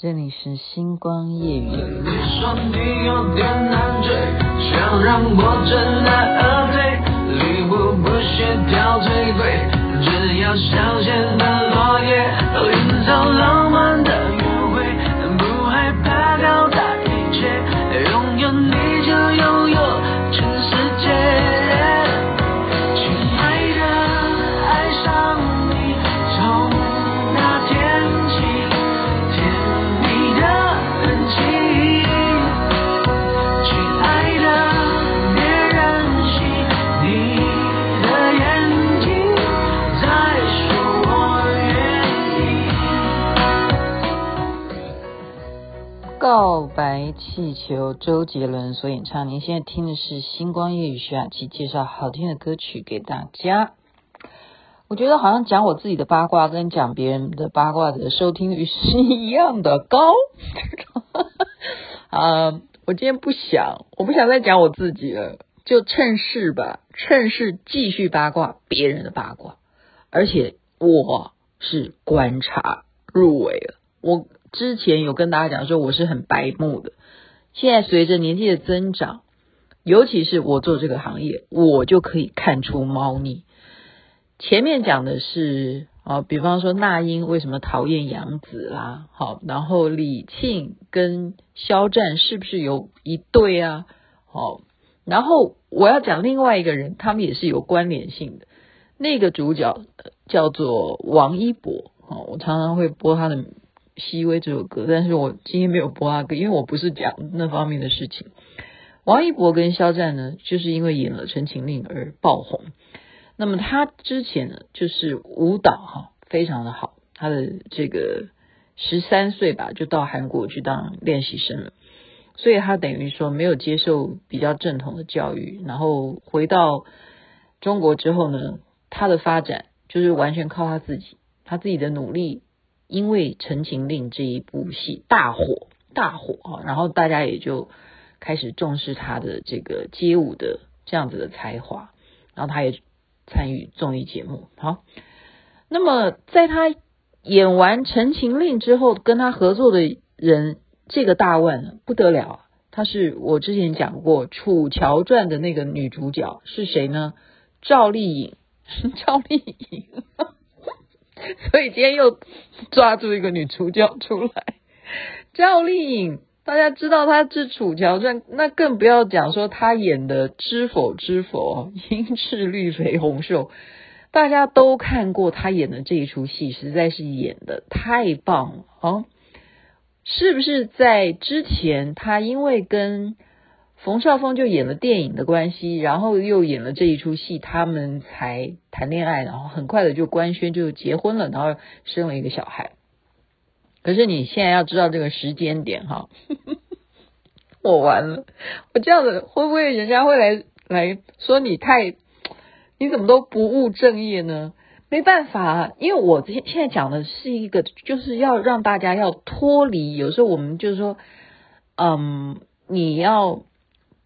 这里是星光夜。你说你有点难追，想让我知难而退，礼物不需挑最贵，只要香榭的落叶，营造气球，周杰伦所演唱。您现在听的是星光夜雨徐雅琪介绍好听的歌曲给大家。我觉得好像讲我自己的八卦跟讲别人的八卦的收听率是一样的高。啊、uh,，我今天不想，我不想再讲我自己了，就趁势吧，趁势继续八卦别人的八卦，而且我是观察入围了，我。之前有跟大家讲说我是很白目的，现在随着年纪的增长，尤其是我做这个行业，我就可以看出猫腻。前面讲的是啊，比方说那英为什么讨厌杨紫啦，好，然后李沁跟肖战是不是有一对啊？好，然后我要讲另外一个人，他们也是有关联性的。那个主角叫做王一博，好，我常常会播他的。熹微这首歌，但是我今天没有播阿哥，因为我不是讲那方面的事情。王一博跟肖战呢，就是因为演了《陈情令》而爆红。那么他之前呢，就是舞蹈哈非常的好，他的这个十三岁吧就到韩国去当练习生了，所以他等于说没有接受比较正统的教育，然后回到中国之后呢，他的发展就是完全靠他自己，他自己的努力。因为《陈情令》这一部戏大火大火啊，然后大家也就开始重视他的这个街舞的这样子的才华，然后他也参与综艺节目。好，那么在他演完《陈情令》之后，跟他合作的人这个大腕不得了，他是我之前讲过《楚乔传》的那个女主角是谁呢？赵丽颖，赵丽颖。所以今天又抓住一个女主角出来，赵丽颖，大家知道她是《楚乔传》，那更不要讲说她演的《知否知否》，应是绿肥红瘦，大家都看过她演的这一出戏，实在是演得太棒了啊！是不是在之前她因为跟冯绍峰就演了电影的关系，然后又演了这一出戏，他们才谈恋爱，然后很快的就官宣就结婚了，然后生了一个小孩。可是你现在要知道这个时间点哈，我完了，我这样子会不会人家会来来说你太，你怎么都不务正业呢？没办法，因为我现现在讲的是一个，就是要让大家要脱离，有时候我们就是说，嗯，你要。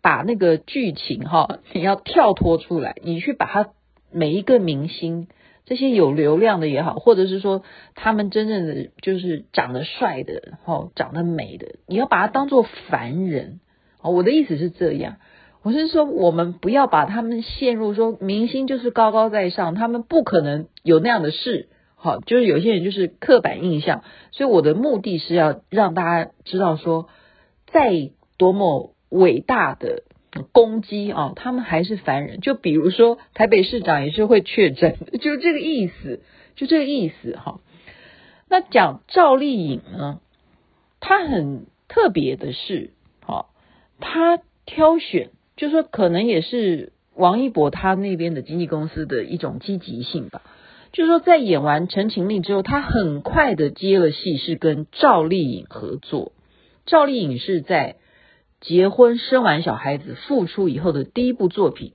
把那个剧情哈，你要跳脱出来，你去把它每一个明星，这些有流量的也好，或者是说他们真正的就是长得帅的，哈，长得美的，你要把它当做凡人。我的意思是这样，我是说我们不要把他们陷入说明星就是高高在上，他们不可能有那样的事，好，就是有些人就是刻板印象。所以我的目的是要让大家知道说，在多么。伟大的攻击啊，他们还是凡人。就比如说台北市长也是会确诊，就这个意思，就这个意思哈。那讲赵丽颖呢，她很特别的是，哈，她挑选，就说可能也是王一博他那边的经纪公司的一种积极性吧。就是说在演完《陈情令》之后，他很快的接了戏，是跟赵丽颖合作。赵丽颖是在。结婚生完小孩子复出以后的第一部作品，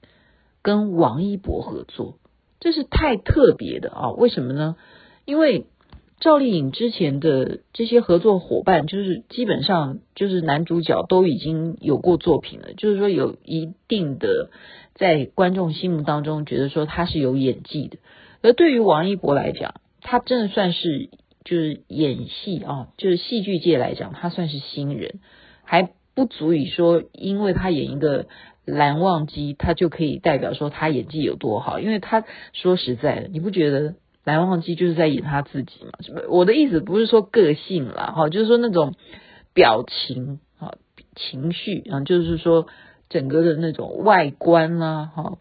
跟王一博合作，这是太特别的啊！为什么呢？因为赵丽颖之前的这些合作伙伴，就是基本上就是男主角都已经有过作品了，就是说有一定的在观众心目当中觉得说他是有演技的。而对于王一博来讲，他真的算是就是演戏啊，就是戏剧界来讲，他算是新人，还不足以说，因为他演一个蓝忘机，他就可以代表说他演技有多好。因为他说实在的，你不觉得蓝忘机就是在演他自己吗？我的意思不是说个性啦，哈，就是说那种表情啊、情绪啊，就是说整个的那种外观啦，哈，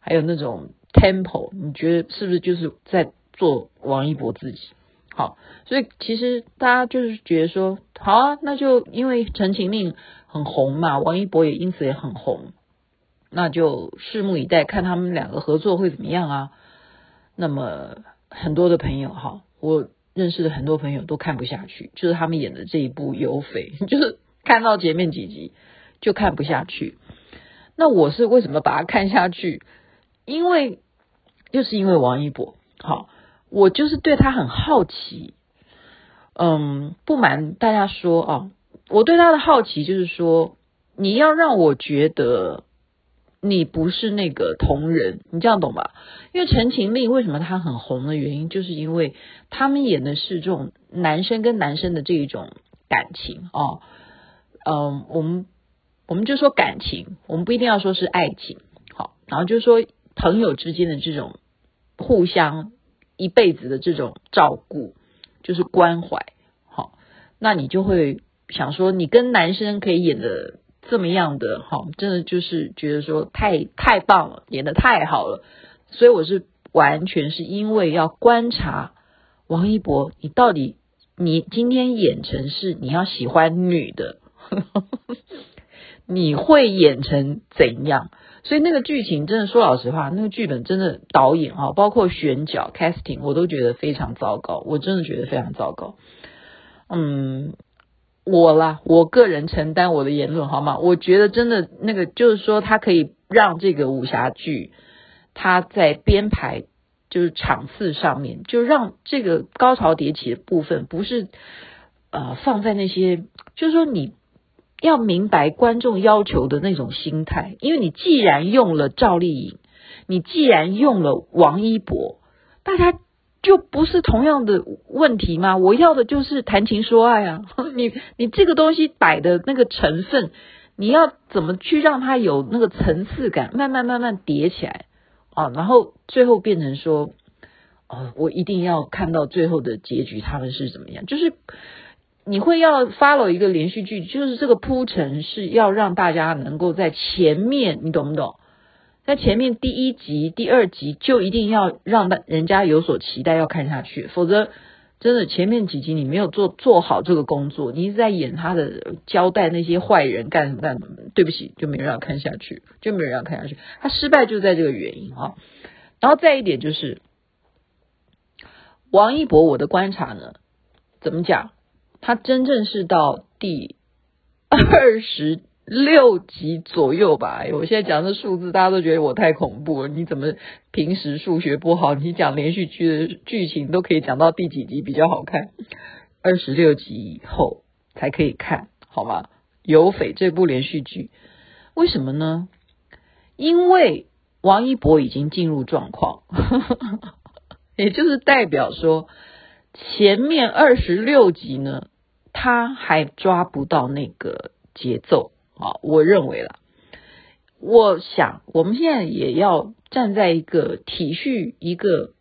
还有那种 tempo，你觉得是不是就是在做王一博自己？好，所以其实大家就是觉得说，好啊，那就因为《陈情令》很红嘛，王一博也因此也很红，那就拭目以待，看他们两个合作会怎么样啊。那么很多的朋友哈，我认识的很多朋友都看不下去，就是他们演的这一部《有匪》，就是看到前面几集就看不下去。那我是为什么把它看下去？因为就是因为王一博，好。我就是对他很好奇，嗯，不瞒大家说哦，我对他的好奇就是说，你要让我觉得你不是那个同人，你这样懂吧？因为《陈情令》为什么他很红的原因，就是因为他们演的是这种男生跟男生的这一种感情哦，嗯，我们我们就说感情，我们不一定要说是爱情，好，然后就是说朋友之间的这种互相。一辈子的这种照顾，就是关怀，好，那你就会想说，你跟男生可以演的这么样的，好，真的就是觉得说太太棒了，演的太好了，所以我是完全是因为要观察王一博，你到底你今天演成是你要喜欢女的，你会演成怎样？所以那个剧情真的说老实话，那个剧本真的导演啊，包括选角 casting，我都觉得非常糟糕。我真的觉得非常糟糕。嗯，我啦，我个人承担我的言论好吗？我觉得真的那个就是说，它可以让这个武侠剧，它在编排就是场次上面，就让这个高潮迭起的部分不是呃放在那些，就是说你。要明白观众要求的那种心态，因为你既然用了赵丽颖，你既然用了王一博，大家就不是同样的问题吗？我要的就是谈情说爱啊！你你这个东西摆的那个成分，你要怎么去让它有那个层次感，慢慢慢慢叠起来啊，然后最后变成说，哦，我一定要看到最后的结局，他们是怎么样？就是。你会要 follow 一个连续剧，就是这个铺陈是要让大家能够在前面，你懂不懂？在前面第一集、第二集就一定要让人家有所期待，要看下去，否则真的前面几集你没有做做好这个工作，你一直在演他的交代那些坏人干什么干什么，对不起，就没人要看下去，就没人要看下去。他失败就在这个原因啊。然后再一点就是王一博，我的观察呢，怎么讲？他真正是到第二十六集左右吧？我现在讲的数字，大家都觉得我太恐怖了。你怎么平时数学不好？你讲连续剧的剧情都可以讲到第几集比较好看？二十六集以后才可以看，好吗？有匪这部连续剧，为什么呢？因为王一博已经进入状况，也就是代表说。前面二十六集呢，他还抓不到那个节奏啊，我认为了，我想我们现在也要站在一个体恤一个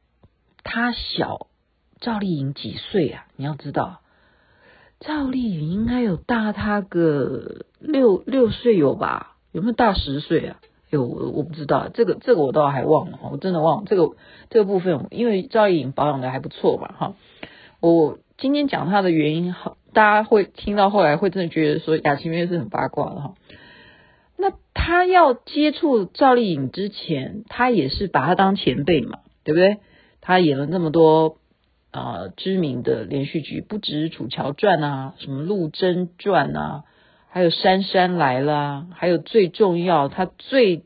他小赵丽颖几岁啊？你要知道，赵丽颖应该有大他个六六岁有吧？有没有大十岁啊？有我我不知道，这个这个我倒还忘了，我真的忘了这个这个部分，因为赵丽颖保养的还不错嘛，哈。我今天讲她的原因，好，大家会听到后来会真的觉得说雅琪妹是很八卦的哈。那他要接触赵丽颖之前，他也是把她当前辈嘛，对不对？他演了那么多啊、知名的连续剧，不只是《楚乔传》啊，什么《陆贞传》啊，还有《杉杉来了》，还有最重要，他最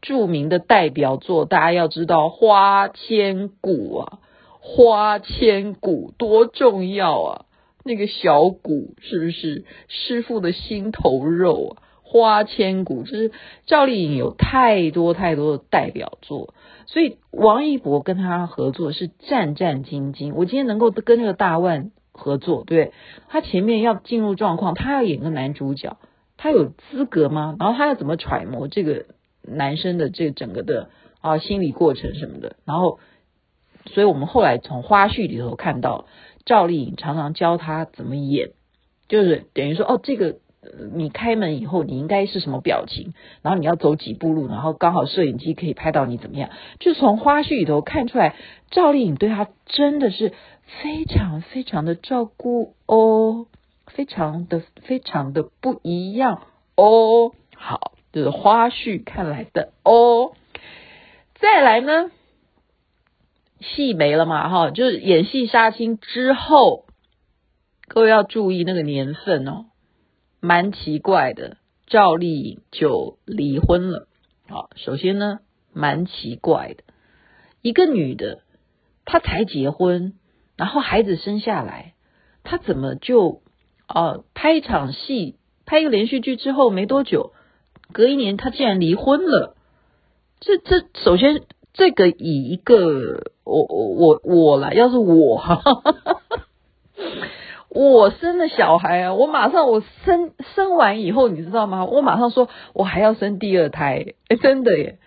著名的代表作，大家要知道《花千骨》啊。花千骨多重要啊！那个小骨是不是师傅的心头肉啊？花千骨就是赵丽颖有太多太多的代表作，所以王一博跟他合作是战战兢兢。我今天能够跟那个大腕合作，对，他前面要进入状况，他要演个男主角，他有资格吗？然后他要怎么揣摩这个男生的这整个的啊心理过程什么的？然后，所以我们后来从花絮里头看到，赵丽颖常常教他怎么演，就是等于说哦这个。你开门以后，你应该是什么表情？然后你要走几步路，然后刚好摄影机可以拍到你怎么样？就从花絮里头看出来，赵丽颖对他真的是非常非常的照顾哦，非常的非常的不一样哦。好，就是花絮看来的哦。再来呢，戏没了嘛？哈，就是演戏杀青之后，各位要注意那个年份哦。蛮奇怪的，赵丽颖就离婚了。好，首先呢，蛮奇怪的，一个女的，她才结婚，然后孩子生下来，她怎么就呃拍一场戏，拍一个连续剧之后没多久，隔一年她竟然离婚了？这这，首先这个以一个我我我我来，要是我。我生了小孩啊，我马上我生生完以后，你知道吗？我马上说，我还要生第二胎，诶，真的耶！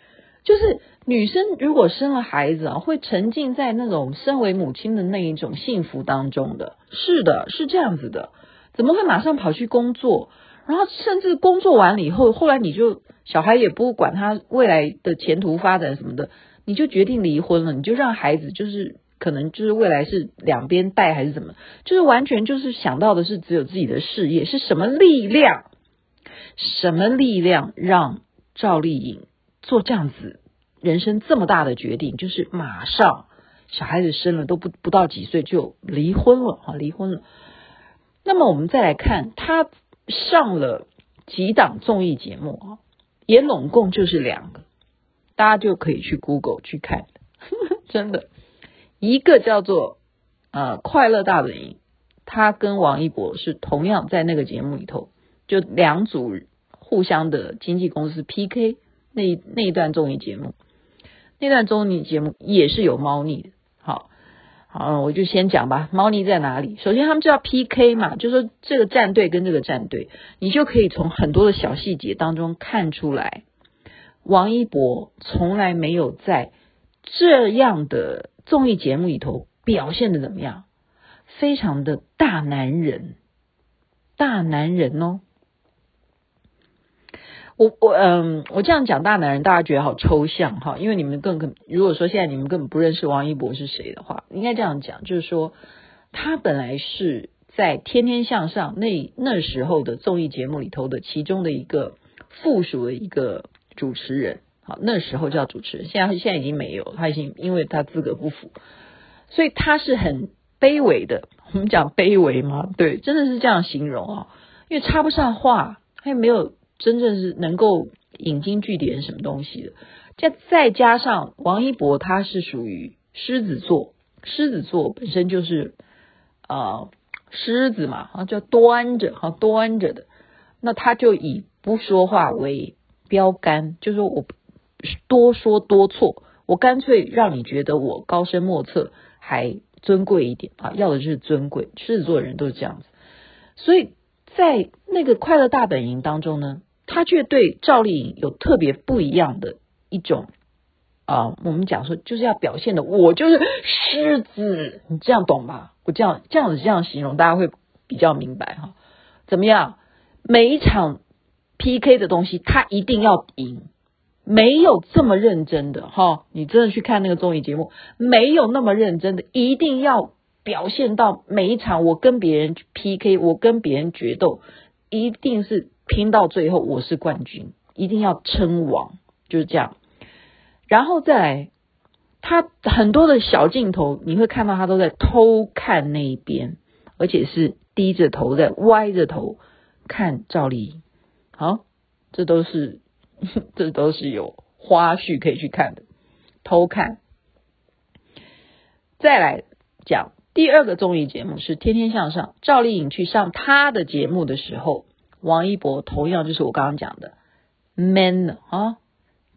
就是女生如果生了孩子啊，会沉浸在那种身为母亲的那一种幸福当中的。是的，是这样子的，怎么会马上跑去工作？然后甚至工作完了以后，后来你就小孩也不管他未来的前途发展什么的，你就决定离婚了，你就让孩子就是。可能就是未来是两边带还是怎么，就是完全就是想到的是只有自己的事业，是什么力量？什么力量让赵丽颖做这样子人生这么大的决定？就是马上小孩子生了都不不到几岁就离婚了啊，离婚了。那么我们再来看他上了几档综艺节目啊，也拢共就是两个，大家就可以去 Google 去看，真的。一个叫做呃快乐大本营，他跟王一博是同样在那个节目里头，就两组互相的经纪公司 PK 那那一段综艺节目，那段综艺节目也是有猫腻的。好，好，我就先讲吧，猫腻在哪里？首先他们就要 PK 嘛，就说这个战队跟这个战队，你就可以从很多的小细节当中看出来，王一博从来没有在这样的。综艺节目里头表现的怎么样？非常的大男人，大男人哦。我我嗯，我这样讲大男人，大家觉得好抽象哈。因为你们更可，如果说现在你们根本不认识王一博是谁的话，应该这样讲，就是说他本来是在《天天向上》那那时候的综艺节目里头的其中的一个附属的一个主持人。好，那时候叫主持人，现在现在已经没有，他已经因为他资格不符，所以他是很卑微的。我们讲卑微吗？对，真的是这样形容啊，因为插不上话，他也没有真正是能够引经据典什么东西的。再再加上王一博，他是属于狮子座，狮子座本身就是、呃、狮子嘛，啊叫端着，哈端着的，那他就以不说话为标杆，就是说我。多说多错，我干脆让你觉得我高深莫测，还尊贵一点啊！要的就是尊贵，狮子座人都是这样子。所以在那个快乐大本营当中呢，他却对赵丽颖有特别不一样的一种啊，我们讲说就是要表现的，我就是狮子，你这样懂吧？我这样这样子这样形容，大家会比较明白哈。怎么样？每一场 PK 的东西，他一定要赢。没有这么认真的哈，你真的去看那个综艺节目，没有那么认真的，一定要表现到每一场我跟别人 PK，我跟别人决斗，一定是拼到最后我是冠军，一定要称王，就是这样。然后再来，他很多的小镜头，你会看到他都在偷看那一边，而且是低着头在歪着头看赵丽颖，好，这都是。这都是有花絮可以去看的，偷看。再来讲第二个综艺节目是《天天向上》，赵丽颖去上她的节目的时候，王一博同样就是我刚刚讲的 man 啊，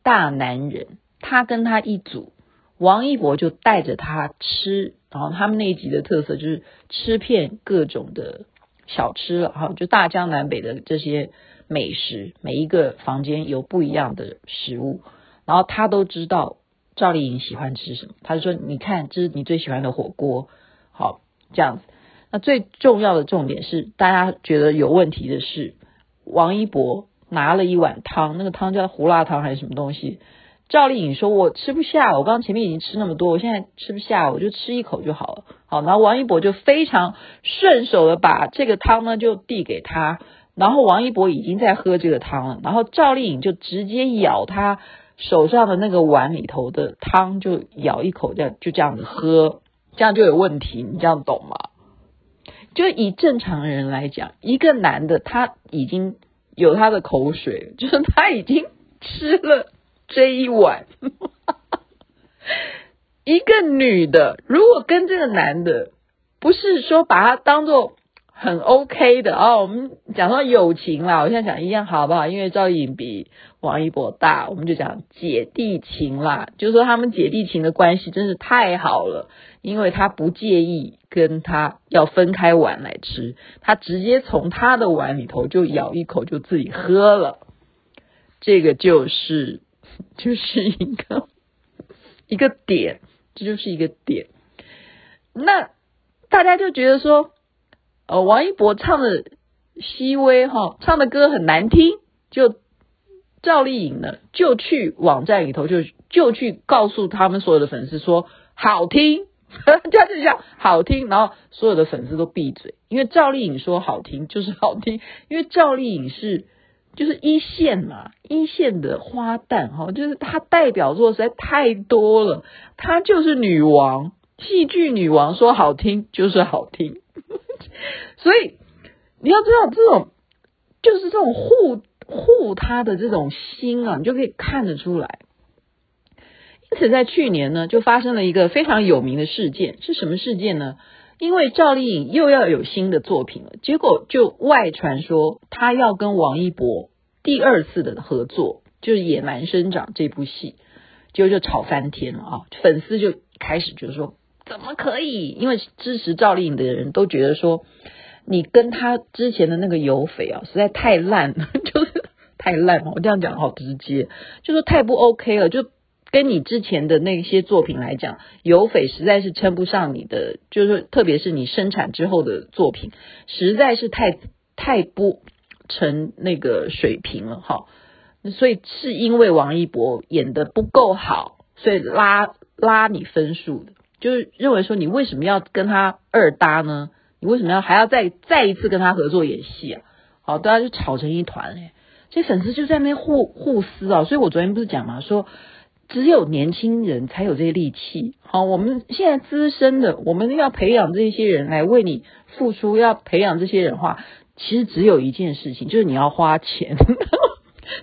大男人，他跟他一组，王一博就带着他吃，然后他们那一集的特色就是吃遍各种的小吃了哈，就大江南北的这些美食，每一个房间有不一样的食物，然后他都知道赵丽颖喜欢吃什么，他就说：“你看，这是你最喜欢的火锅。”好，这样子。那最重要的重点是，大家觉得有问题的是，王一博拿了一碗汤，那个汤叫胡辣汤还是什么东西？赵丽颖说：“我吃不下，我刚刚前面已经吃那么多，我现在吃不下，我就吃一口就好了。”好，然后王一博就非常顺手的把这个汤呢就递给他，然后王一博已经在喝这个汤了，然后赵丽颖就直接咬他手上的那个碗里头的汤，就咬一口，这样就这样子喝，这样就有问题，你这样懂吗？就以正常人来讲，一个男的他已经有他的口水，就是他已经吃了这一碗。一个女的如果跟这个男的不是说把他当做很 OK 的哦，我们讲到友情啦，我现在讲一样好不好？因为赵丽颖比王一博大，我们就讲姐弟情啦，就是说他们姐弟情的关系真是太好了。因为他不介意跟他要分开碗来吃，他直接从他的碗里头就咬一口就自己喝了，这个就是就是一个一个点，这就是一个点。那大家就觉得说，呃，王一博唱的熹微哈，唱的歌很难听，就赵丽颖呢就去网站里头就就去告诉他们所有的粉丝说好听。他就讲好听，然后所有的粉丝都闭嘴，因为赵丽颖说好听就是好听，因为赵丽颖是就是一线嘛，一线的花旦哈，就是她代表作实在太多了，她就是女王，戏剧女王，说好听就是好听，所以你要知道这种就是这种护护他的这种心啊，你就可以看得出来。因此，在去年呢，就发生了一个非常有名的事件，是什么事件呢？因为赵丽颖又要有新的作品了，结果就外传说她要跟王一博第二次的合作，就是《野蛮生长》这部戏，结果就吵翻天了啊！粉丝就开始就是说，怎么可以？因为支持赵丽颖的人都觉得说，你跟他之前的那个有匪啊，实在太烂了，就是太烂了。我这样讲好直接，就是太不 OK 了，就。跟你之前的那些作品来讲，有匪实在是称不上你的，就是特别是你生产之后的作品，实在是太太不成那个水平了哈。所以是因为王一博演的不够好，所以拉拉你分数的，就是认为说你为什么要跟他二搭呢？你为什么要还要再再一次跟他合作演戏啊？好，大家就吵成一团哎，这粉丝就在那互互撕啊。所以我昨天不是讲嘛，说。只有年轻人才有这些力气。好，我们现在资深的，我们要培养这些人来为你付出，要培养这些人的话，其实只有一件事情，就是你要花钱，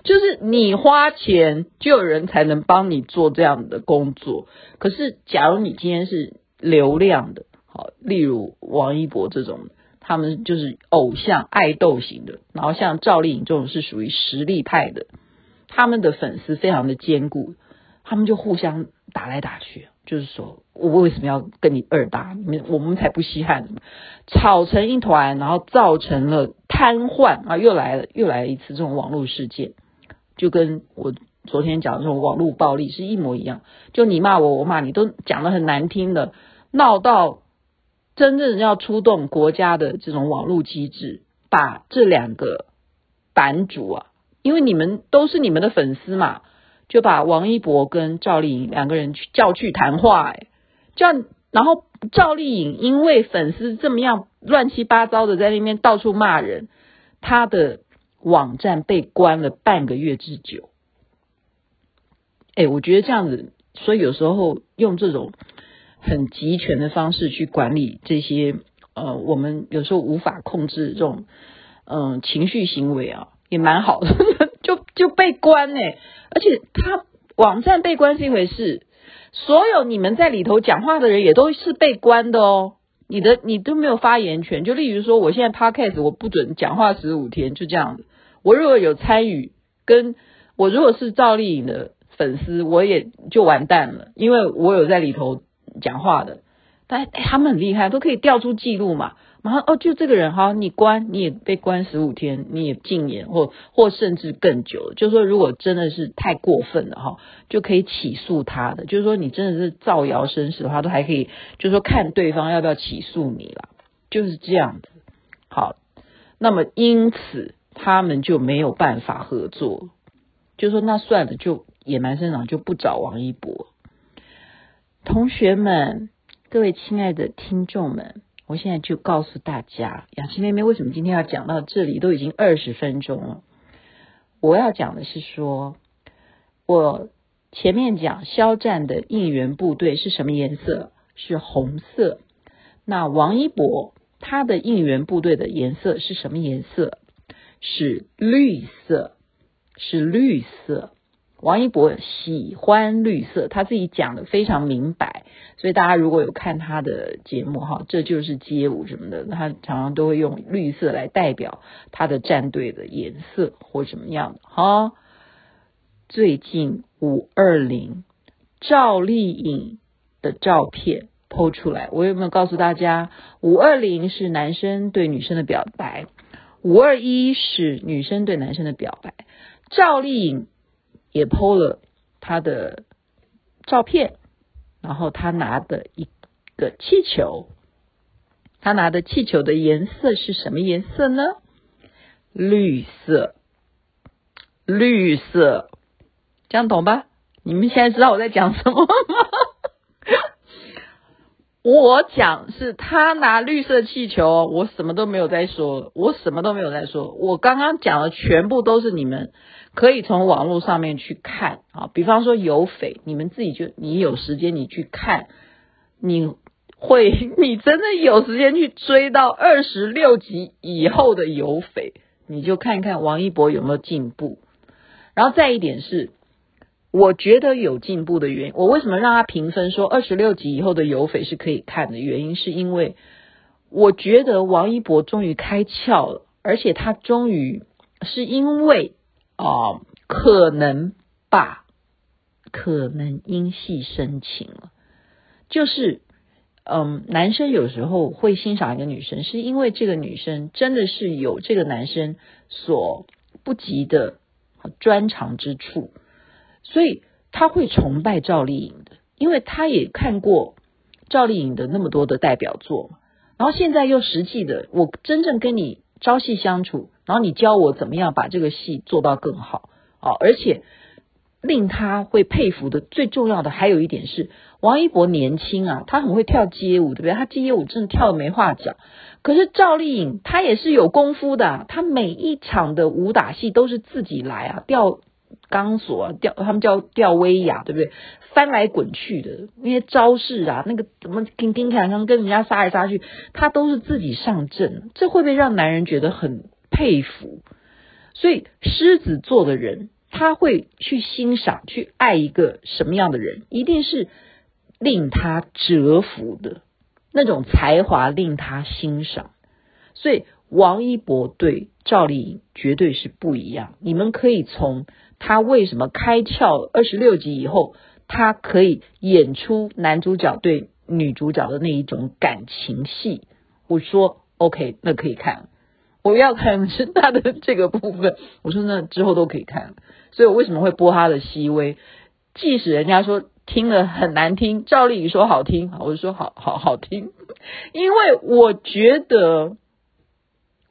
就是你花钱，就有人才能帮你做这样的工作。可是，假如你今天是流量的，好，例如王一博这种，他们就是偶像爱豆型的，然后像赵丽颖这种是属于实力派的，他们的粉丝非常的坚固。他们就互相打来打去，就是说我为什么要跟你二搭？你们我们才不稀罕，吵成一团，然后造成了瘫痪啊！又来了，又来了一次这种网络事件，就跟我昨天讲的这种网络暴力是一模一样。就你骂我，我骂你，都讲得很难听的，闹到真正要出动国家的这种网络机制，把这两个版主啊，因为你们都是你们的粉丝嘛。就把王一博跟赵丽颖两个人去叫去谈话，哎，叫然后赵丽颖因为粉丝这么样乱七八糟的在那边到处骂人，她的网站被关了半个月之久。哎，我觉得这样子，所以有时候用这种很集权的方式去管理这些呃，我们有时候无法控制这种嗯、情绪行为啊，也蛮好的，就被关哎。而且他网站被关是一回事，所有你们在里头讲话的人也都是被关的哦。你的你都没有发言权，就例如说，我现在 podcast 我不准讲话十五天，就这样子。我如果有参与，跟我如果是赵丽颖的粉丝，我也就完蛋了，因为我有在里头讲话的，但、他们很厉害，都可以调出记录嘛。然后哦，就这个人哈，你关你也被关十五天，你也禁言或或甚至更久。就是说，如果真的是太过分了哈，就可以起诉他的。就是说，你真的是造谣生事的话，都还可以，就是说看对方要不要起诉你啦，就是这样子。好，那么因此他们就没有办法合作。就说，那算了，就野蛮生长就不找王一博。同学们，各位亲爱的听众们。我现在就告诉大家，雅琪妹妹为什么今天要讲到这里，都已经二十分钟了。我要讲的是说，我前面讲肖战的应援部队是什么颜色？是红色。那王一博他的应援部队的颜色是什么颜色？是绿色，是绿色。王一博喜欢绿色，他自己讲的非常明白，所以大家如果有看他的节目哈，这就是街舞什么的，他常常都会用绿色来代表他的战队的颜色或什么样的哈。最近五二零赵丽颖的照片 PO 出来，我有没有告诉大家，五二零是男生对女生的表白，五二一是女生对男生的表白，赵丽颖。也 PO 了他的照片，然后他拿的一个气球，他拿的气球的颜色是什么颜色呢？绿色，绿色，这样懂吧？你们现在知道我在讲什么吗？我讲是他拿绿色气球，我什么都没有在说，我什么都没有在说，我刚刚讲的全部都是你们。可以从网络上面去看啊，比方说有匪，你们自己就你有时间你去看，你会 你真的有时间去追到二十六集以后的有匪，你就看一看王一博有没有进步。然后再一点是，我觉得有进步的原因，我为什么让他评分说二十六集以后的有匪是可以看的原因，是因为我觉得王一博终于开窍了，而且他终于是因为。哦，可能吧，可能因戏生情了。就是，嗯，男生有时候会欣赏一个女生，是因为这个女生真的是有这个男生所不及的专长之处，所以他会崇拜赵丽颖的，因为他也看过赵丽颖的那么多的代表作。然后现在又实际的，我真正跟你朝夕相处。然后你教我怎么样把这个戏做到更好啊！而且令他会佩服的最重要的还有一点是，王一博年轻啊，他很会跳街舞，对不对？他街舞真的跳的没话讲。可是赵丽颖她也是有功夫的，她每一场的武打戏都是自己来啊，吊钢索啊，吊他们叫吊威亚，对不对？翻来滚去的那些招式啊，那个怎么叮叮当当跟人家杀来杀去，他都是自己上阵，这会不会让男人觉得很？佩服，所以狮子座的人他会去欣赏、去爱一个什么样的人，一定是令他折服的那种才华，令他欣赏。所以王一博对赵丽颖绝对是不一样。你们可以从他为什么开窍二十六集以后，他可以演出男主角对女主角的那一种感情戏。我说 OK，那可以看。我要看是他的这个部分，我说那之后都可以看，所以我为什么会播他的《熹微》？即使人家说听了很难听，赵丽颖说好听，我就说好好好听，因为我觉得，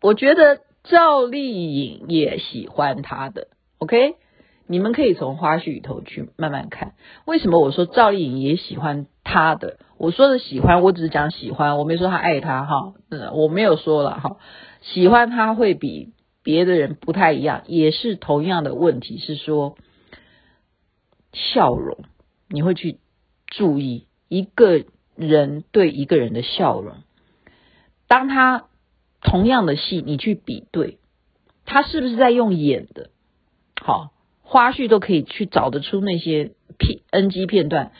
我觉得赵丽颖也喜欢他的，OK？你们可以从花絮里头去慢慢看，为什么我说赵丽颖也喜欢他的？我说的喜欢，我只是讲喜欢，我没说他爱他哈，嗯，我没有说了哈。喜欢他会比别的人不太一样，也是同样的问题，是说笑容，你会去注意一个人对一个人的笑容。当他同样的戏，你去比对，他是不是在用演的？好，花絮都可以去找得出那些片 NG 片段，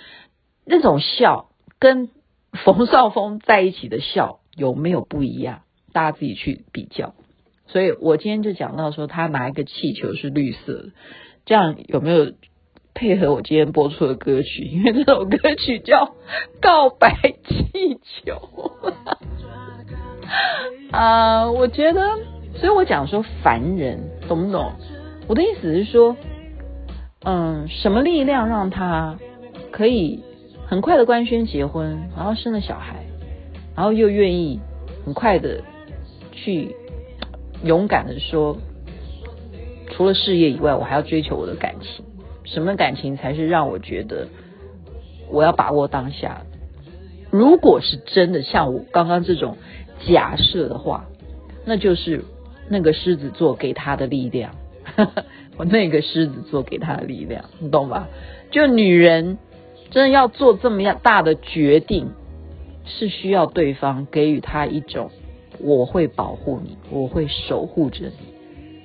那种笑跟冯绍峰在一起的笑有没有不一样？大家自己去比较，所以我今天就讲到说，他拿一个气球是绿色的，这样有没有配合我今天播出的歌曲，因为这首歌曲叫《告白气球》啊、我觉得，所以我讲说凡人懂不懂？我的意思是说，嗯，什么力量让他可以很快的官宣结婚，然后生了小孩，然后又愿意很快的去勇敢的说，除了事业以外，我还要追求我的感情。什么感情才是让我觉得我要把握当下？如果是真的像我刚刚这种假设的话，那就是那个狮子座给他的力量。我那个狮子座给他的力量，你懂吧？就女人真的要做这么样大的决定，是需要对方给予她一种我会保护你，我会守护着你，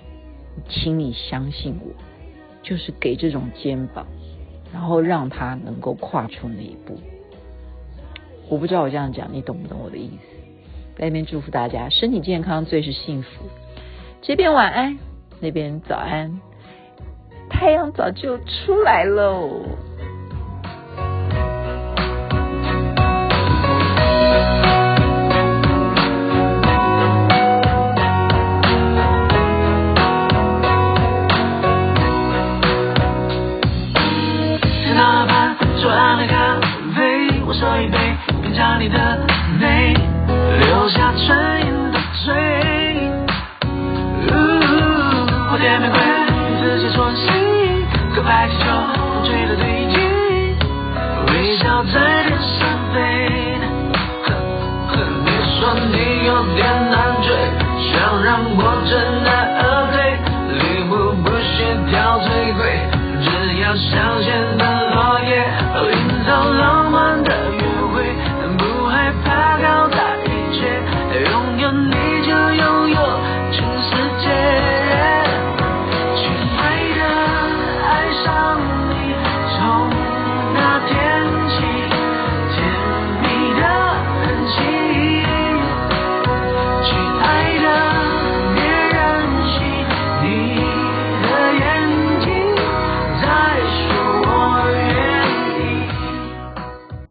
请你相信我。就是给这种肩膀，然后让他能够跨出那一步。我不知道我这样讲你懂不懂我的意思？在那边祝福大家身体健康，最是幸福。这边晚安，那边早安，太阳早就出来喽。你的美留下唇印的嘴，蝴蝶玫瑰自己说，白气球风吹的对镜，微笑在天上飞。呵呵，你说你有点难追，想让我知难而退，礼物不需挑最贵，只要香榭的。